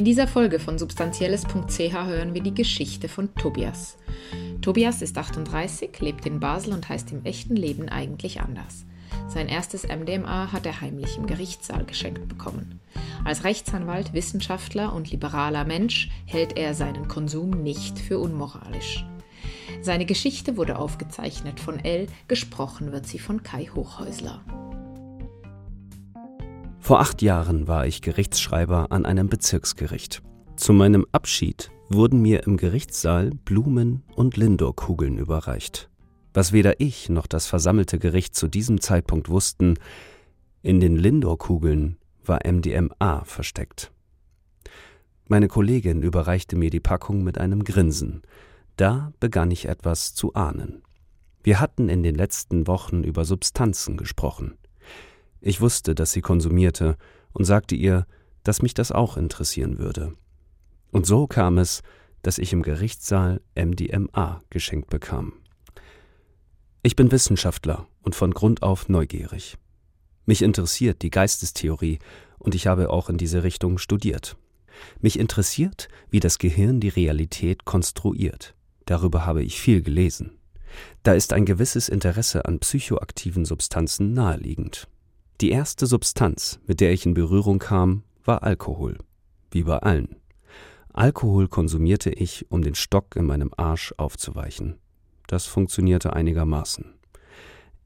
In dieser Folge von substanzielles.ch hören wir die Geschichte von Tobias. Tobias ist 38, lebt in Basel und heißt im echten Leben eigentlich anders. Sein erstes MDMA hat er heimlich im Gerichtssaal geschenkt bekommen. Als Rechtsanwalt, Wissenschaftler und liberaler Mensch hält er seinen Konsum nicht für unmoralisch. Seine Geschichte wurde aufgezeichnet von L, gesprochen wird sie von Kai Hochhäusler. Vor acht Jahren war ich Gerichtsschreiber an einem Bezirksgericht. Zu meinem Abschied wurden mir im Gerichtssaal Blumen und Lindor-Kugeln überreicht. Was weder ich noch das versammelte Gericht zu diesem Zeitpunkt wussten, in den Lindor-Kugeln war MDMA versteckt. Meine Kollegin überreichte mir die Packung mit einem Grinsen, da begann ich etwas zu ahnen. Wir hatten in den letzten Wochen über Substanzen gesprochen. Ich wusste, dass sie konsumierte und sagte ihr, dass mich das auch interessieren würde. Und so kam es, dass ich im Gerichtssaal MDMA geschenkt bekam. Ich bin Wissenschaftler und von Grund auf neugierig. Mich interessiert die Geistestheorie und ich habe auch in diese Richtung studiert. Mich interessiert, wie das Gehirn die Realität konstruiert. Darüber habe ich viel gelesen. Da ist ein gewisses Interesse an psychoaktiven Substanzen naheliegend. Die erste Substanz, mit der ich in Berührung kam, war Alkohol. Wie bei allen. Alkohol konsumierte ich, um den Stock in meinem Arsch aufzuweichen. Das funktionierte einigermaßen.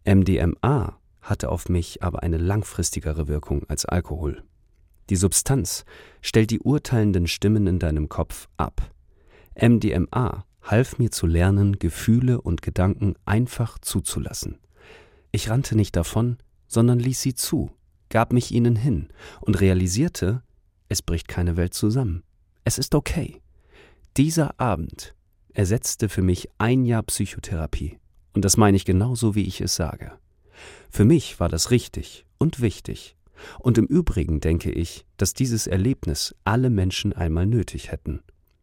MDMA hatte auf mich aber eine langfristigere Wirkung als Alkohol. Die Substanz stellt die urteilenden Stimmen in deinem Kopf ab. MDMA half mir zu lernen, Gefühle und Gedanken einfach zuzulassen. Ich rannte nicht davon, sondern ließ sie zu, gab mich ihnen hin und realisierte, es bricht keine Welt zusammen. Es ist okay. Dieser Abend ersetzte für mich ein Jahr Psychotherapie. Und das meine ich genauso, wie ich es sage. Für mich war das richtig und wichtig. Und im Übrigen denke ich, dass dieses Erlebnis alle Menschen einmal nötig hätten.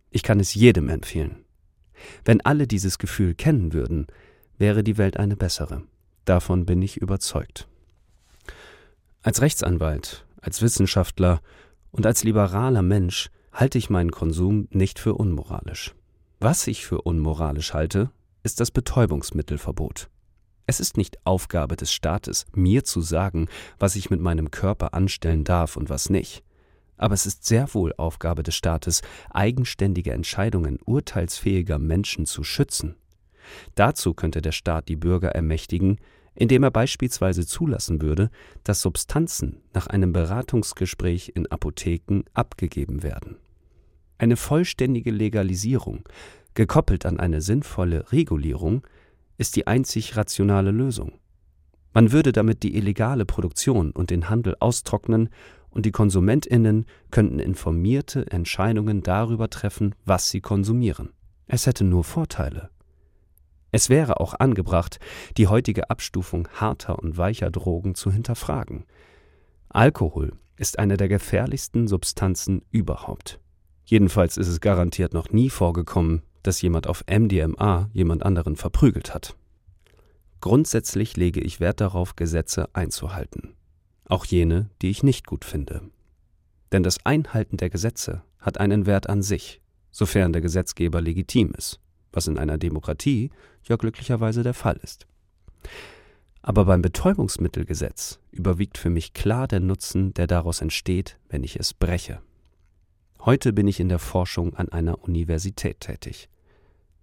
Ich kann es jedem empfehlen. Wenn alle dieses Gefühl kennen würden, wäre die Welt eine bessere. Davon bin ich überzeugt. Als Rechtsanwalt, als Wissenschaftler und als liberaler Mensch halte ich meinen Konsum nicht für unmoralisch. Was ich für unmoralisch halte, ist das Betäubungsmittelverbot. Es ist nicht Aufgabe des Staates, mir zu sagen, was ich mit meinem Körper anstellen darf und was nicht aber es ist sehr wohl Aufgabe des Staates, eigenständige Entscheidungen urteilsfähiger Menschen zu schützen. Dazu könnte der Staat die Bürger ermächtigen, indem er beispielsweise zulassen würde, dass Substanzen nach einem Beratungsgespräch in Apotheken abgegeben werden. Eine vollständige Legalisierung, gekoppelt an eine sinnvolle Regulierung, ist die einzig rationale Lösung. Man würde damit die illegale Produktion und den Handel austrocknen und die Konsumentinnen könnten informierte Entscheidungen darüber treffen, was sie konsumieren. Es hätte nur Vorteile. Es wäre auch angebracht, die heutige Abstufung harter und weicher Drogen zu hinterfragen. Alkohol ist eine der gefährlichsten Substanzen überhaupt. Jedenfalls ist es garantiert noch nie vorgekommen, dass jemand auf MDMA jemand anderen verprügelt hat. Grundsätzlich lege ich Wert darauf, Gesetze einzuhalten auch jene, die ich nicht gut finde. Denn das Einhalten der Gesetze hat einen Wert an sich, sofern der Gesetzgeber legitim ist, was in einer Demokratie ja glücklicherweise der Fall ist. Aber beim Betäubungsmittelgesetz überwiegt für mich klar der Nutzen, der daraus entsteht, wenn ich es breche. Heute bin ich in der Forschung an einer Universität tätig.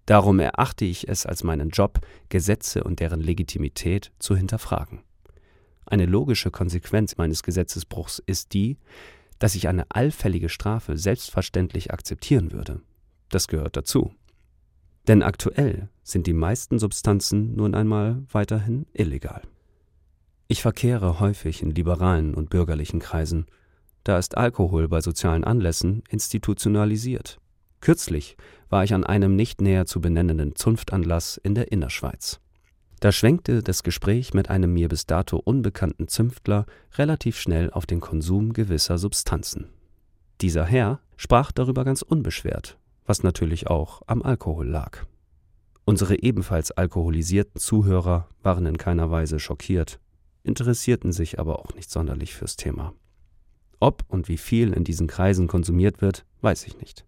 Darum erachte ich es als meinen Job, Gesetze und deren Legitimität zu hinterfragen. Eine logische Konsequenz meines Gesetzesbruchs ist die, dass ich eine allfällige Strafe selbstverständlich akzeptieren würde. Das gehört dazu. Denn aktuell sind die meisten Substanzen nun einmal weiterhin illegal. Ich verkehre häufig in liberalen und bürgerlichen Kreisen. Da ist Alkohol bei sozialen Anlässen institutionalisiert. Kürzlich war ich an einem nicht näher zu benennenden Zunftanlass in der Innerschweiz. Da schwenkte das Gespräch mit einem mir bis dato unbekannten Zünftler relativ schnell auf den Konsum gewisser Substanzen. Dieser Herr sprach darüber ganz unbeschwert, was natürlich auch am Alkohol lag. Unsere ebenfalls alkoholisierten Zuhörer waren in keiner Weise schockiert, interessierten sich aber auch nicht sonderlich fürs Thema. Ob und wie viel in diesen Kreisen konsumiert wird, weiß ich nicht.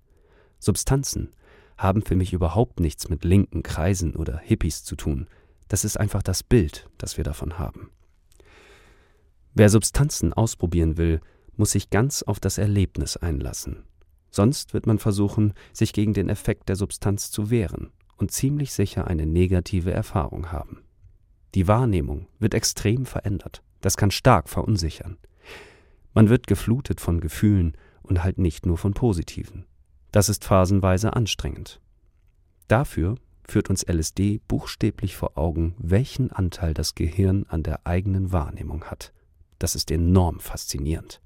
Substanzen haben für mich überhaupt nichts mit linken Kreisen oder Hippies zu tun. Das ist einfach das Bild, das wir davon haben. Wer Substanzen ausprobieren will, muss sich ganz auf das Erlebnis einlassen. Sonst wird man versuchen, sich gegen den Effekt der Substanz zu wehren und ziemlich sicher eine negative Erfahrung haben. Die Wahrnehmung wird extrem verändert. Das kann stark verunsichern. Man wird geflutet von Gefühlen und halt nicht nur von positiven. Das ist phasenweise anstrengend. Dafür führt uns LSD buchstäblich vor Augen, welchen Anteil das Gehirn an der eigenen Wahrnehmung hat. Das ist enorm faszinierend.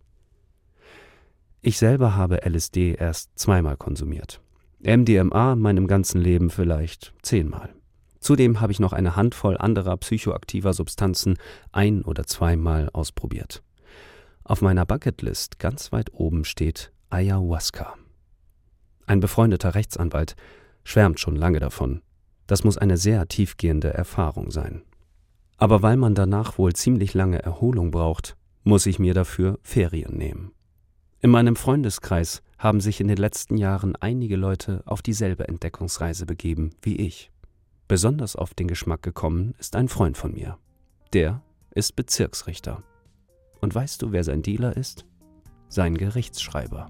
Ich selber habe LSD erst zweimal konsumiert. MDMA meinem ganzen Leben vielleicht zehnmal. Zudem habe ich noch eine Handvoll anderer psychoaktiver Substanzen ein- oder zweimal ausprobiert. Auf meiner Bucketlist ganz weit oben steht Ayahuasca. Ein befreundeter Rechtsanwalt schwärmt schon lange davon. Das muss eine sehr tiefgehende Erfahrung sein. Aber weil man danach wohl ziemlich lange Erholung braucht, muss ich mir dafür Ferien nehmen. In meinem Freundeskreis haben sich in den letzten Jahren einige Leute auf dieselbe Entdeckungsreise begeben wie ich. Besonders auf den Geschmack gekommen ist ein Freund von mir. Der ist Bezirksrichter. Und weißt du, wer sein Dealer ist? Sein Gerichtsschreiber.